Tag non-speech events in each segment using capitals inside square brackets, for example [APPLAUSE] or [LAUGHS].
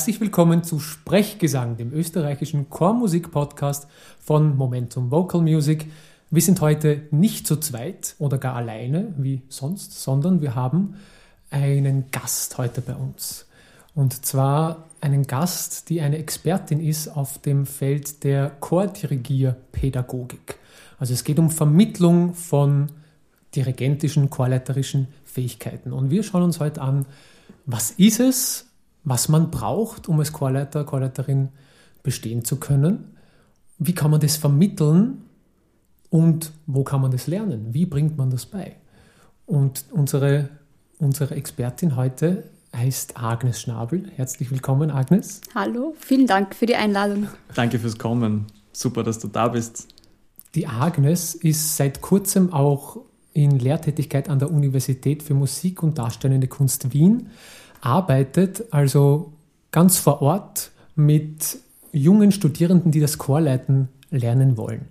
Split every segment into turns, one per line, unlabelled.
Herzlich willkommen zu Sprechgesang, dem österreichischen Chormusik-Podcast von Momentum Vocal Music. Wir sind heute nicht zu zweit oder gar alleine wie sonst, sondern wir haben einen Gast heute bei uns. Und zwar einen Gast, die eine Expertin ist auf dem Feld der Chordirigierpädagogik. Also es geht um Vermittlung von dirigentischen, chorleiterischen Fähigkeiten. Und wir schauen uns heute an, was ist es, was man braucht, um als Chorleiter, Chorleiterin bestehen zu können. Wie kann man das vermitteln und wo kann man das lernen? Wie bringt man das bei? Und unsere, unsere Expertin heute heißt Agnes Schnabel. Herzlich willkommen, Agnes.
Hallo, vielen Dank für die Einladung.
Danke fürs Kommen. Super, dass du da bist.
Die Agnes ist seit kurzem auch in Lehrtätigkeit an der Universität für Musik und Darstellende Kunst Wien arbeitet also ganz vor Ort mit jungen Studierenden, die das Chorleiten lernen wollen.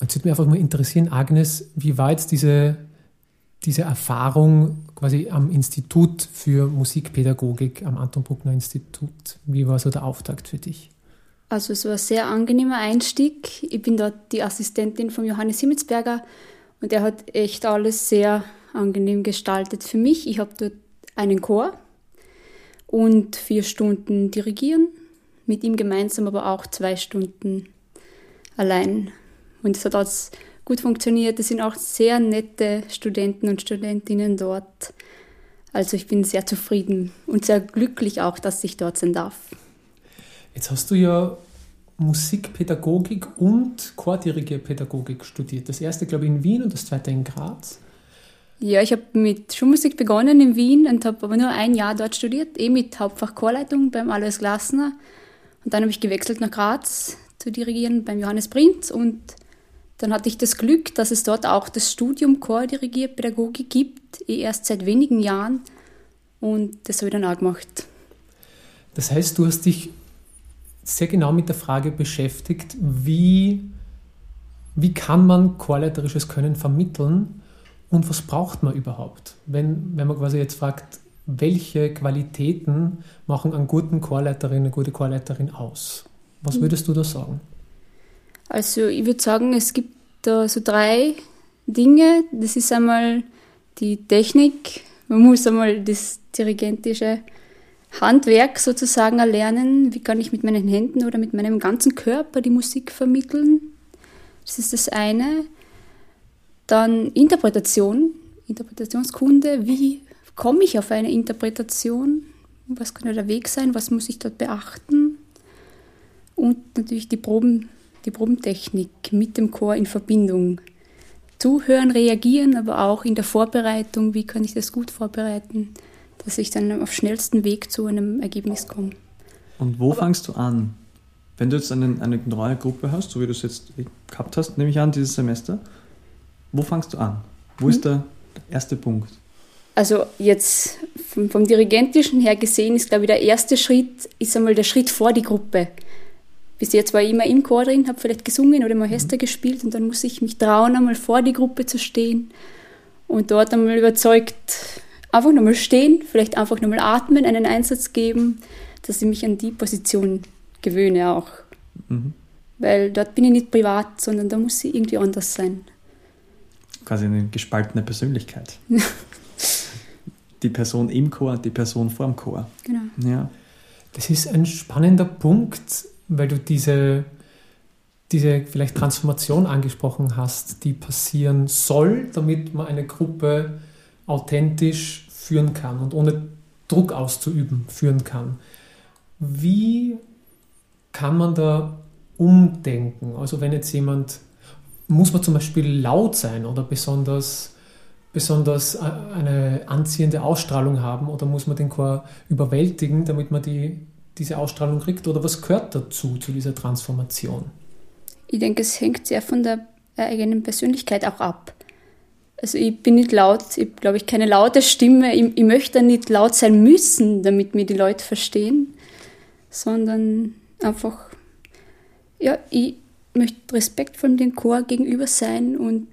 Und es würde mich einfach mal interessieren, Agnes, wie war jetzt diese, diese Erfahrung quasi am Institut für Musikpädagogik, am Anton Bruckner Institut? Wie war so der Auftakt für dich?
Also es war ein sehr angenehmer Einstieg. Ich bin dort die Assistentin von Johannes Himmelsberger und er hat echt alles sehr angenehm gestaltet für mich. Ich habe dort einen Chor, und vier Stunden dirigieren, mit ihm gemeinsam aber auch zwei Stunden allein. Und es hat alles gut funktioniert. Es sind auch sehr nette Studenten und Studentinnen dort. Also ich bin sehr zufrieden und sehr glücklich auch, dass ich dort sein darf.
Jetzt hast du ja Musikpädagogik und Chordirigierpädagogik studiert. Das erste, glaube ich, in Wien und das zweite in Graz.
Ja, ich habe mit Schulmusik begonnen in Wien und habe aber nur ein Jahr dort studiert, eh mit Hauptfach Chorleitung beim Alois Glasner. Und dann habe ich gewechselt nach Graz zu dirigieren beim Johannes Prinz und dann hatte ich das Glück, dass es dort auch das Studium Chordirigierpädagogik gibt, eh erst seit wenigen Jahren und das habe ich dann auch gemacht.
Das heißt, du hast dich sehr genau mit der Frage beschäftigt, wie, wie kann man chorleiterisches Können vermitteln und was braucht man überhaupt? Wenn, wenn man quasi jetzt fragt, welche Qualitäten machen einen guten Chorleiterin, eine gute Chorleiterin aus? Was hm. würdest du da sagen?
Also ich würde sagen, es gibt da so drei Dinge. Das ist einmal die Technik. Man muss einmal das dirigentische Handwerk sozusagen erlernen. Wie kann ich mit meinen Händen oder mit meinem ganzen Körper die Musik vermitteln? Das ist das eine. Dann Interpretation, Interpretationskunde. Wie komme ich auf eine Interpretation? Was könnte der Weg sein? Was muss ich dort beachten? Und natürlich die, Proben, die Probentechnik mit dem Chor in Verbindung. Zuhören, reagieren, aber auch in der Vorbereitung. Wie kann ich das gut vorbereiten, dass ich dann auf schnellsten Weg zu einem Ergebnis komme?
Und wo aber fangst du an? Wenn du jetzt eine, eine neue Gruppe hast, so wie du es jetzt gehabt hast, nehme ich an, dieses Semester, wo fangst du an? Wo hm. ist der erste Punkt?
Also jetzt vom, vom, Dirigentischen her gesehen ist, glaube ich, der erste Schritt ist einmal der Schritt vor die Gruppe. Bis jetzt war ich immer im Chor drin, habe vielleicht gesungen oder im Orchester mhm. gespielt und dann muss ich mich trauen, einmal vor die Gruppe zu stehen und dort einmal überzeugt einfach nochmal stehen, vielleicht einfach nochmal atmen, einen Einsatz geben, dass ich mich an die Position gewöhne auch. Mhm. Weil dort bin ich nicht privat, sondern da muss ich irgendwie anders sein
quasi eine gespaltene Persönlichkeit. [LAUGHS] die Person im Chor, die Person vorm Chor.
Genau.
Ja.
Das ist ein spannender Punkt, weil du diese, diese vielleicht Transformation angesprochen hast, die passieren soll, damit man eine Gruppe authentisch führen kann und ohne Druck auszuüben führen kann. Wie kann man da umdenken? Also wenn jetzt jemand muss man zum Beispiel laut sein oder besonders, besonders äh, eine anziehende Ausstrahlung haben oder muss man den Chor überwältigen, damit man die, diese Ausstrahlung kriegt? Oder was gehört dazu, zu dieser Transformation?
Ich denke, es hängt sehr von der eigenen Persönlichkeit auch ab. Also ich bin nicht laut, ich glaube ich, keine laute Stimme. Ich, ich möchte nicht laut sein müssen, damit mir die Leute verstehen, sondern einfach, ja, ich, möchte respektvoll dem Chor gegenüber sein und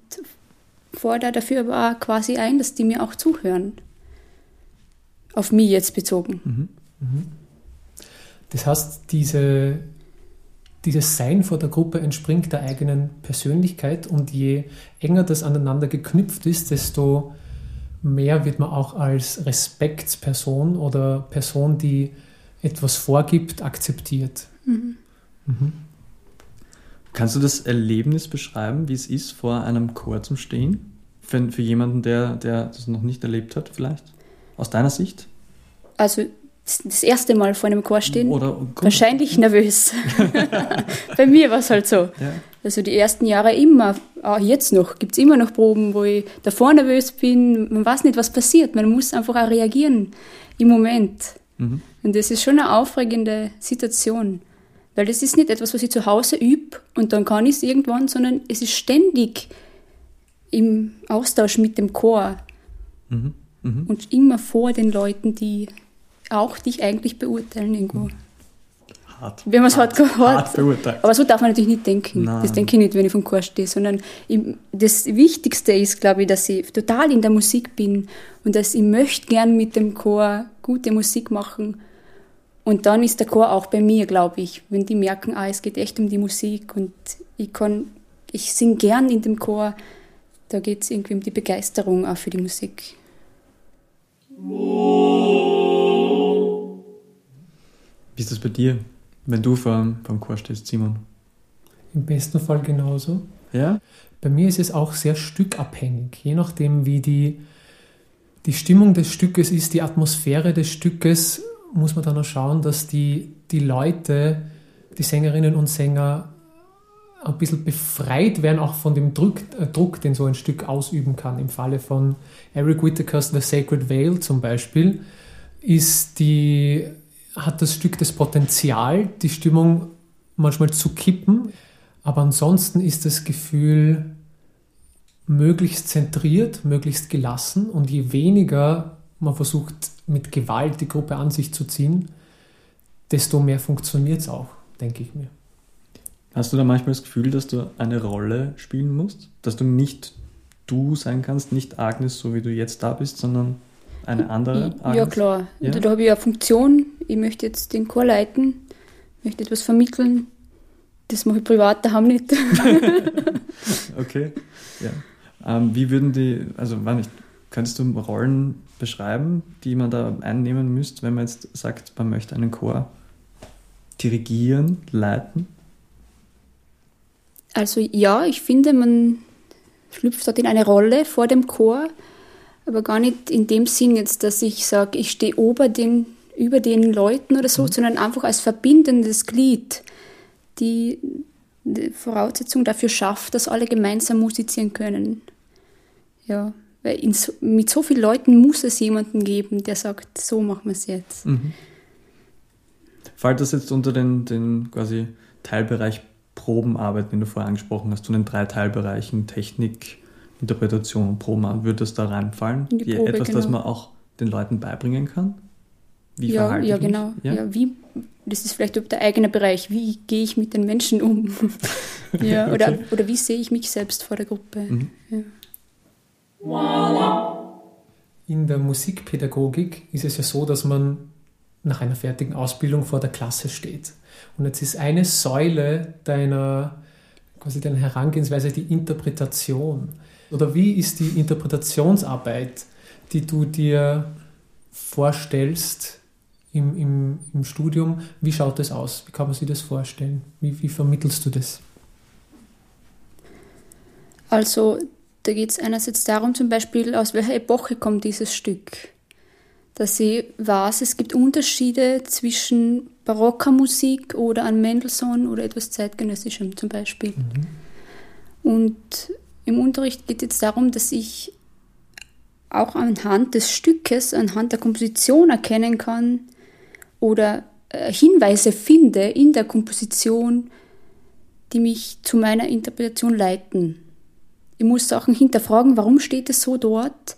fordere dafür aber auch quasi ein, dass die mir auch zuhören. Auf mich jetzt bezogen. Mhm. Mhm.
Das heißt, diese, dieses Sein vor der Gruppe entspringt der eigenen Persönlichkeit und je enger das aneinander geknüpft ist, desto mehr wird man auch als Respektsperson oder Person, die etwas vorgibt, akzeptiert. Mhm.
Mhm. Kannst du das Erlebnis beschreiben, wie es ist, vor einem Chor zu stehen? Für, für jemanden, der, der das noch nicht erlebt hat, vielleicht? Aus deiner Sicht?
Also das erste Mal vor einem Chor stehen, Oder, wahrscheinlich nervös. [LAUGHS] Bei mir war es halt so. Ja. Also die ersten Jahre immer, auch jetzt noch, gibt es immer noch Proben, wo ich davor nervös bin, man weiß nicht, was passiert, man muss einfach auch reagieren im Moment. Mhm. Und das ist schon eine aufregende Situation, weil das ist nicht etwas, was ich zu Hause übe und dann kann ich es irgendwann, sondern es ist ständig im Austausch mit dem Chor mhm. Mhm. und immer vor den Leuten, die auch dich eigentlich beurteilen irgendwo. Hart. Wenn man es hart, hart, hart beurteilt. Aber so darf man natürlich nicht denken. Nein. Das denke ich nicht, wenn ich vom Chor stehe, sondern das Wichtigste ist, glaube ich, dass ich total in der Musik bin und dass ich möchte gern mit dem Chor gute Musik machen. Und dann ist der Chor auch bei mir, glaube ich, wenn die merken, ah, es geht echt um die Musik und ich kann, ich singe gern in dem Chor, da geht es irgendwie um die Begeisterung auch für die Musik.
Wie ist das bei dir, wenn du vor, vor dem Chor stehst, Simon?
Im besten Fall genauso.
Ja?
Bei mir ist es auch sehr stückabhängig, je nachdem, wie die, die Stimmung des Stückes ist, die Atmosphäre des Stückes, muss man dann auch schauen, dass die, die Leute, die Sängerinnen und Sänger ein bisschen befreit werden, auch von dem Druck, äh, Druck, den so ein Stück ausüben kann. Im Falle von Eric Whittakers The Sacred Veil zum Beispiel ist die, hat das Stück das Potenzial, die Stimmung manchmal zu kippen, aber ansonsten ist das Gefühl möglichst zentriert, möglichst gelassen und je weniger man versucht mit Gewalt die Gruppe an sich zu ziehen, desto mehr funktioniert es auch, denke ich mir.
Hast du da manchmal das Gefühl, dass du eine Rolle spielen musst? Dass du nicht du sein kannst, nicht Agnes, so wie du jetzt da bist, sondern eine andere
Agnes? Ja, klar. Ja? Da, da habe ich eine Funktion. Ich möchte jetzt den Chor leiten, möchte etwas vermitteln. Das mache ich privat daheim nicht. [LAUGHS] [LAUGHS]
okay. Ja. Ähm, wie würden die, also wann nicht, könntest du Rollen beschreiben, die man da einnehmen müsste, wenn man jetzt sagt, man möchte einen Chor dirigieren, leiten?
Also ja, ich finde, man schlüpft dort in eine Rolle vor dem Chor, aber gar nicht in dem Sinn jetzt, dass ich sage, ich stehe über den, über den Leuten oder so, mhm. sondern einfach als verbindendes Glied, die, die Voraussetzung dafür schafft, dass alle gemeinsam musizieren können. Ja, weil so, mit so vielen Leuten muss es jemanden geben, der sagt, so machen wir es jetzt. Mhm.
Fällt das jetzt unter den, den quasi Teilbereich Probenarbeit, den du vorher angesprochen hast, zu den drei Teilbereichen Technik, Interpretation und Proben, würde das da reinfallen? Probe, Etwas, genau. das man auch den Leuten beibringen kann?
Wie ja, ja genau. Ja? ja? wie, das ist vielleicht der eigene Bereich. Wie gehe ich mit den Menschen um? [LAUGHS] ja, oder, okay. oder wie sehe ich mich selbst vor der Gruppe? Mhm. Ja.
In der Musikpädagogik ist es ja so, dass man nach einer fertigen Ausbildung vor der Klasse steht. Und jetzt ist eine Säule deiner, quasi deiner Herangehensweise die Interpretation. Oder wie ist die Interpretationsarbeit, die du dir vorstellst im, im, im Studium? Wie schaut das aus? Wie kann man sich das vorstellen? Wie, wie vermittelst du das?
Also da geht es einerseits darum, zum Beispiel, aus welcher Epoche kommt dieses Stück dass ich weiß, es gibt Unterschiede zwischen barocker Musik oder an Mendelssohn oder etwas zeitgenössischem zum Beispiel. Mhm. Und im Unterricht geht es jetzt darum, dass ich auch anhand des Stückes, anhand der Komposition erkennen kann oder äh, Hinweise finde in der Komposition, die mich zu meiner Interpretation leiten. Ich muss Sachen hinterfragen, warum steht es so dort?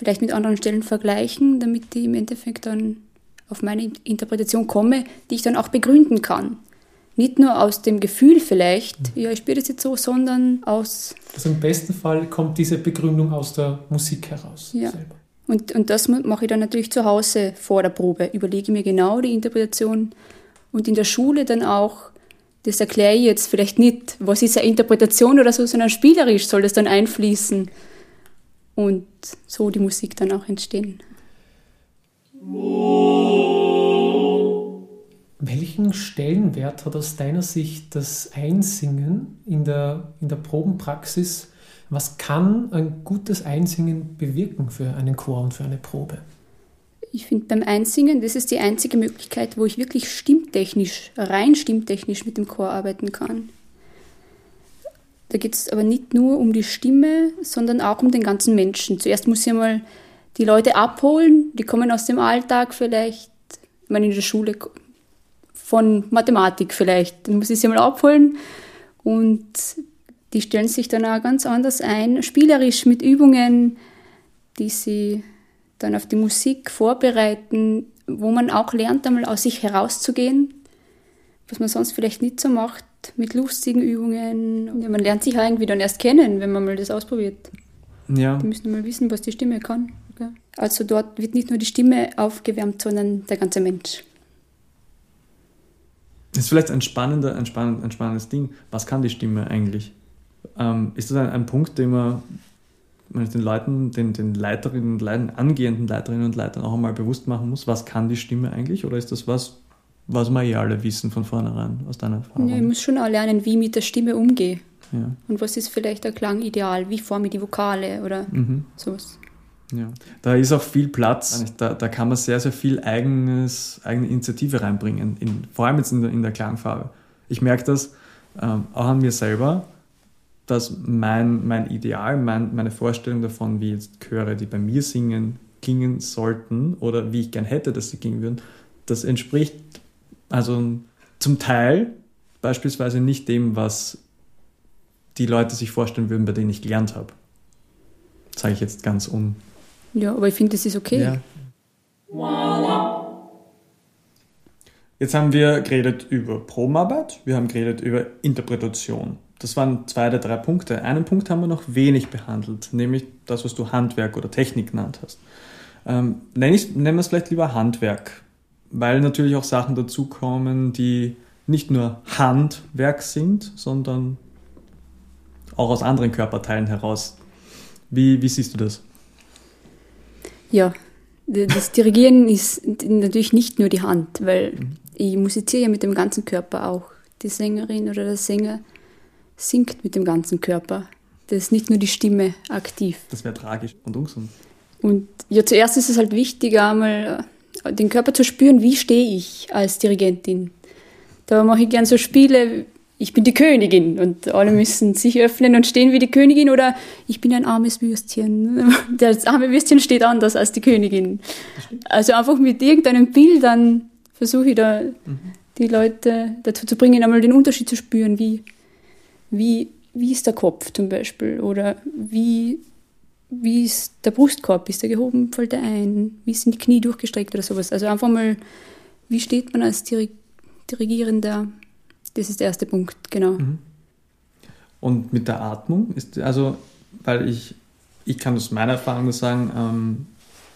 vielleicht mit anderen Stellen vergleichen, damit ich im Endeffekt dann auf meine Interpretation komme, die ich dann auch begründen kann. Nicht nur aus dem Gefühl vielleicht, mhm. ja, ich spiele das jetzt so, sondern aus.
Also im besten Fall kommt diese Begründung aus der Musik heraus.
Ja. Selber. Und, und das mache ich dann natürlich zu Hause vor der Probe. Überlege mir genau die Interpretation Und in der Schule dann auch, das erkläre ich jetzt vielleicht nicht, was ist eine Interpretation oder so, sondern spielerisch soll das dann einfließen und so die Musik dann auch entstehen.
Welchen Stellenwert hat aus deiner Sicht das Einsingen in der, in der Probenpraxis? Was kann ein gutes Einsingen bewirken für einen Chor und für eine Probe?
Ich finde beim Einsingen, das ist die einzige Möglichkeit, wo ich wirklich stimmtechnisch, rein stimmtechnisch mit dem Chor arbeiten kann. Da geht es aber nicht nur um die Stimme, sondern auch um den ganzen Menschen. Zuerst muss ich einmal die Leute abholen, die kommen aus dem Alltag vielleicht, ich meine in der Schule von Mathematik vielleicht, dann muss ich sie mal abholen und die stellen sich dann auch ganz anders ein, spielerisch mit Übungen, die sie dann auf die Musik vorbereiten, wo man auch lernt, einmal aus sich herauszugehen, was man sonst vielleicht nicht so macht, mit lustigen Übungen. Ja, man lernt sich auch irgendwie dann erst kennen, wenn man mal das ausprobiert. Ja. Die müssen mal wissen, was die Stimme kann. Also dort wird nicht nur die Stimme aufgewärmt, sondern der ganze Mensch.
Das ist vielleicht ein, spannender, ein, spannend, ein spannendes Ding. Was kann die Stimme eigentlich? Ähm, ist das ein, ein Punkt, den man, man den Leuten, den, den Leiterinnen und Leitern, angehenden Leiterinnen und Leitern auch einmal bewusst machen muss? Was kann die Stimme eigentlich? Oder ist das was, was wir eh alle wissen von vornherein aus deiner Erfahrung?
Ja, ich muss schon auch lernen, wie ich mit der Stimme umgehe. Ja. Und was ist vielleicht der Klangideal? Wie forme ich die Vokale oder mhm. sowas?
Ja, da ist auch viel Platz. Da, da kann man sehr, sehr viel eigenes, eigene Initiative reinbringen, in, vor allem jetzt in der, in der Klangfarbe. Ich merke das ähm, auch an mir selber, dass mein, mein Ideal, mein, meine Vorstellung davon, wie jetzt Chöre, die bei mir singen, klingen sollten oder wie ich gern hätte, dass sie klingen würden, das entspricht also zum Teil beispielsweise nicht dem, was die Leute sich vorstellen würden, bei denen ich gelernt habe. Sage ich jetzt ganz un
ja, aber ich finde, das ist okay. Ja.
Jetzt haben wir geredet über Probenarbeit, wir haben geredet über Interpretation. Das waren zwei der drei Punkte. Einen Punkt haben wir noch wenig behandelt, nämlich das, was du Handwerk oder Technik genannt hast. Ähm, nennen, nennen wir es vielleicht lieber Handwerk, weil natürlich auch Sachen dazukommen, die nicht nur Handwerk sind, sondern auch aus anderen Körperteilen heraus. Wie, wie siehst du das?
Ja, das Dirigieren [LAUGHS] ist natürlich nicht nur die Hand, weil mhm. ich musiziere ja mit dem ganzen Körper auch. Die Sängerin oder der Sänger singt mit dem ganzen Körper. Das ist nicht nur die Stimme aktiv.
Das wäre tragisch und ungesund.
Und ja, zuerst ist es halt wichtig, einmal äh, den Körper zu spüren, wie stehe ich als Dirigentin. Da mache ich gern so Spiele ich bin die Königin und alle müssen sich öffnen und stehen wie die Königin oder ich bin ein armes Würstchen. [LAUGHS] Das arme Würstchen steht anders als die Königin. Also einfach mit irgendeinem Bild dann versuche ich da mhm. die Leute dazu zu bringen, einmal den Unterschied zu spüren, wie, wie, wie ist der Kopf zum Beispiel oder wie, wie ist der Brustkorb, ist der gehoben, fällt er ein, wie sind die Knie durchgestreckt oder sowas. Also einfach mal, wie steht man als Dirigierender das ist der erste Punkt, genau. Mhm.
Und mit der Atmung ist, also, weil ich, ich kann aus meiner Erfahrung sagen, ähm,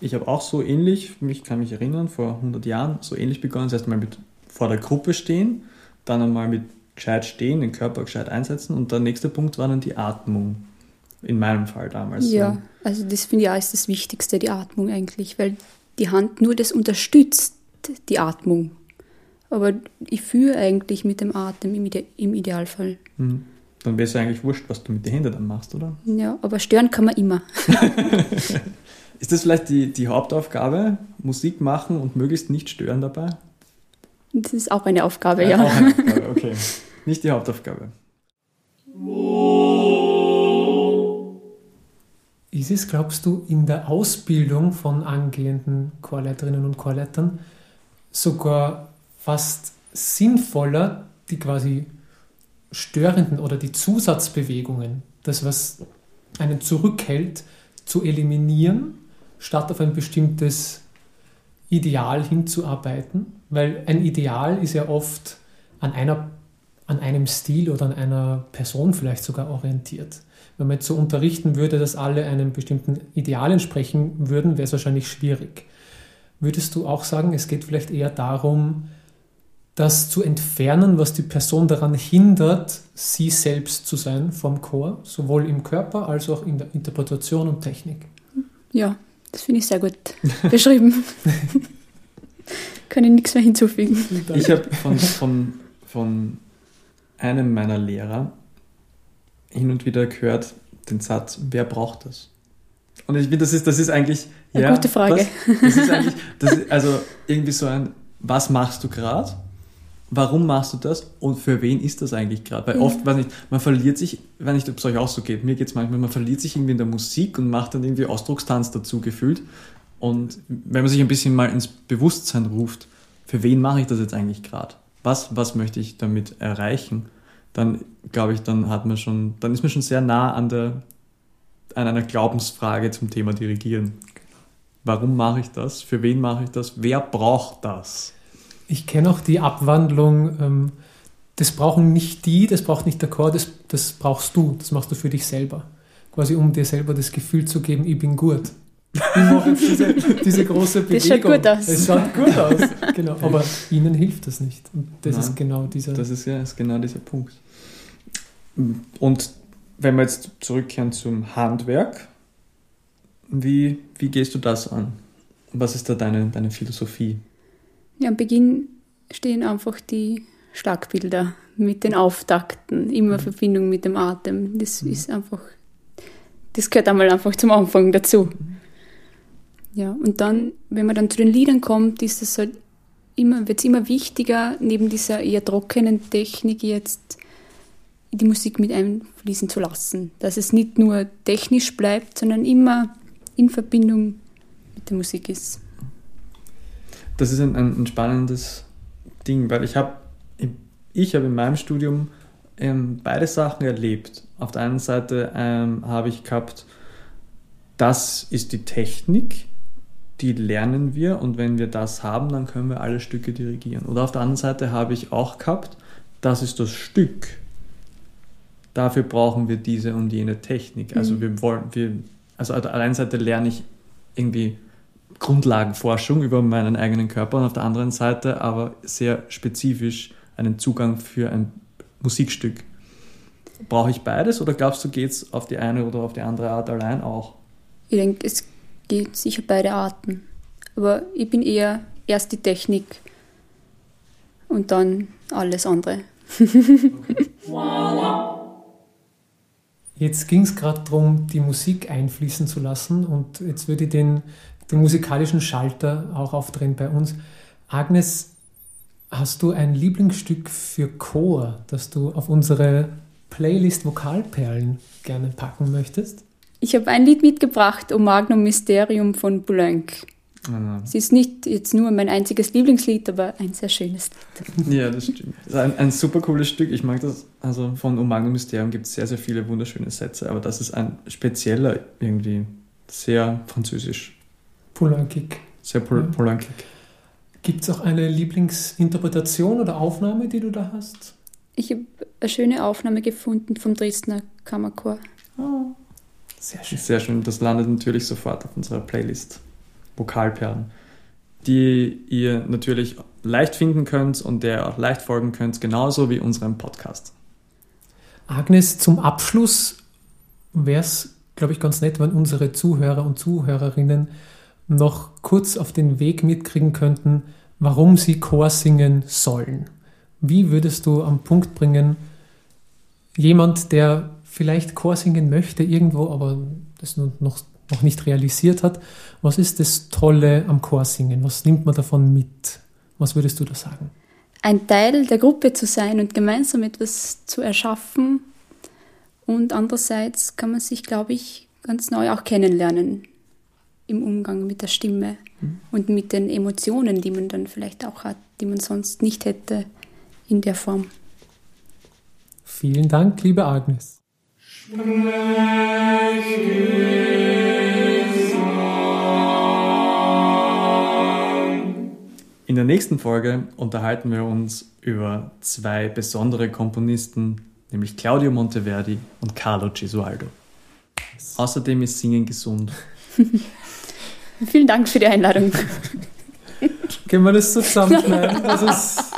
ich habe auch so ähnlich, mich kann mich erinnern, vor 100 Jahren so ähnlich begonnen, das heißt mal mit vor der Gruppe stehen, dann einmal mit gescheit stehen, den Körper gescheit einsetzen und der nächste Punkt war dann die Atmung. In meinem Fall damals.
Ja, also das finde ich auch ist das Wichtigste, die Atmung eigentlich, weil die Hand nur das unterstützt, die Atmung. Aber ich führe eigentlich mit dem Atem im, Ide im Idealfall.
Mhm. Dann wäre es ja eigentlich wurscht, was du mit den Händen dann machst, oder?
Ja, aber stören kann man immer. [LAUGHS]
ist das vielleicht die, die Hauptaufgabe? Musik machen und möglichst nicht stören dabei?
Das ist auch eine Aufgabe, ja. ja. Auch
eine Aufgabe, okay. Nicht die Hauptaufgabe.
Ist es, glaubst du, in der Ausbildung von angehenden Chorleiterinnen und Chorleitern sogar fast sinnvoller, die quasi störenden oder die Zusatzbewegungen, das, was einen zurückhält, zu eliminieren, statt auf ein bestimmtes Ideal hinzuarbeiten. Weil ein Ideal ist ja oft an, einer, an einem Stil oder an einer Person vielleicht sogar orientiert. Wenn man jetzt so unterrichten würde, dass alle einem bestimmten Ideal entsprechen würden, wäre es wahrscheinlich schwierig. Würdest du auch sagen, es geht vielleicht eher darum, das zu entfernen, was die Person daran hindert, sie selbst zu sein vom Chor, sowohl im Körper als auch in der Interpretation und Technik.
Ja, das finde ich sehr gut [LAUGHS] beschrieben. Kann ich nichts mehr hinzufügen.
Ich habe von, von, von einem meiner Lehrer hin und wieder gehört den Satz, wer braucht das? Und ich finde, das ist, das ist eigentlich.
Eine ja, gute Frage.
Was, das ist eigentlich, das ist also irgendwie so ein, was machst du gerade? Warum machst du das? Und für wen ist das eigentlich gerade? Weil oft, weiß nicht, man verliert sich, wenn nicht, ob es euch auch so geht, mir geht es manchmal, man verliert sich irgendwie in der Musik und macht dann irgendwie Ausdruckstanz dazu gefühlt. Und wenn man sich ein bisschen mal ins Bewusstsein ruft, für wen mache ich das jetzt eigentlich gerade? Was, was möchte ich damit erreichen? Dann glaube ich, dann hat man schon, dann ist man schon sehr nah an der, an einer Glaubensfrage zum Thema Dirigieren. Warum mache ich das? Für wen mache ich das? Wer braucht das?
Ich kenne auch die Abwandlung, ähm, das brauchen nicht die, das braucht nicht der Chor, das, das brauchst du, das machst du für dich selber. Quasi um dir selber das Gefühl zu geben, ich bin gut. Ich mache jetzt diese, diese große Bewegung.
Das schaut gut aus.
Es schaut gut aus, genau. Aber ihnen hilft das nicht. Und das Nein, ist genau dieser...
Das ist ja ist genau dieser Punkt. Und wenn wir jetzt zurückkehren zum Handwerk, wie, wie gehst du das an? Was ist da deine, deine Philosophie?
Ja, am Beginn stehen einfach die Schlagbilder mit den Auftakten, immer mhm. Verbindung mit dem Atem. Das mhm. ist einfach, das gehört einmal einfach zum Anfang dazu. Mhm. Ja, und dann, wenn man dann zu den Liedern kommt, ist es halt immer, wird es immer wichtiger, neben dieser eher trockenen Technik jetzt die Musik mit einfließen zu lassen. Dass es nicht nur technisch bleibt, sondern immer in Verbindung mit der Musik ist
das ist ein, ein, spannendes Ding, weil ich habe ich habe in meinem Studium ähm, beide Sachen erlebt. Auf der einen Seite ähm, habe ich gehabt, das ist die Technik, die lernen wir und wenn wir das haben, dann können wir alle Stücke dirigieren. Oder auf der anderen Seite habe ich auch gehabt, das ist das Stück. Dafür brauchen wir diese und jene Technik. Also mhm. wir wollen, wir, also auf der einen Seite lerne ich irgendwie Grundlagenforschung über meinen eigenen Körper und auf der anderen Seite aber sehr spezifisch einen Zugang für ein Musikstück. Brauche ich beides oder glaubst du, geht es auf die eine oder auf die andere Art allein auch?
Ich denke, es geht sicher beide Arten. Aber ich bin eher erst die Technik und dann alles andere. [LAUGHS]
Jetzt ging es gerade darum, die Musik einfließen zu lassen und jetzt würde ich den den musikalischen Schalter auch aufdrehen bei uns. Agnes, hast du ein Lieblingsstück für Chor, das du auf unsere Playlist Vokalperlen gerne packen möchtest?
Ich habe ein Lied mitgebracht, O Magnum Mysterium von Boulenc. Ah. Es ist nicht jetzt nur mein einziges Lieblingslied, aber ein sehr schönes
Lied. Ja, das stimmt. Das ist ein, ein super cooles Stück. Ich mag das. Also von O Magnum Mysterium gibt es sehr, sehr viele wunderschöne Sätze, aber das ist ein spezieller, irgendwie sehr französisch.
Polankik.
Sehr pol ja. polankig.
Gibt es auch eine Lieblingsinterpretation oder Aufnahme, die du da hast?
Ich habe eine schöne Aufnahme gefunden vom Dresdner Kammerchor.
Oh. Sehr schön. Sehr schön. Das landet natürlich sofort auf unserer Playlist. Vokalperlen. Die ihr natürlich leicht finden könnt und der ihr auch leicht folgen könnt, genauso wie unserem Podcast.
Agnes, zum Abschluss wäre es, glaube ich, ganz nett, wenn unsere Zuhörer und Zuhörerinnen noch kurz auf den Weg mitkriegen könnten, warum sie Chor singen sollen. Wie würdest du am Punkt bringen, jemand, der vielleicht Chor singen möchte irgendwo, aber das noch, noch nicht realisiert hat, was ist das Tolle am Chorsingen? Was nimmt man davon mit? Was würdest du da sagen?
Ein Teil der Gruppe zu sein und gemeinsam etwas zu erschaffen. Und andererseits kann man sich, glaube ich, ganz neu auch kennenlernen im Umgang mit der Stimme mhm. und mit den Emotionen, die man dann vielleicht auch hat, die man sonst nicht hätte in der Form.
Vielen Dank, liebe Agnes.
In der nächsten Folge unterhalten wir uns über zwei besondere Komponisten, nämlich Claudio Monteverdi und Carlo Gesualdo. Außerdem ist Singen gesund. [LAUGHS]
Vielen Dank für die Einladung.
Können wir das zusammenschneiden? [LAUGHS] Das ist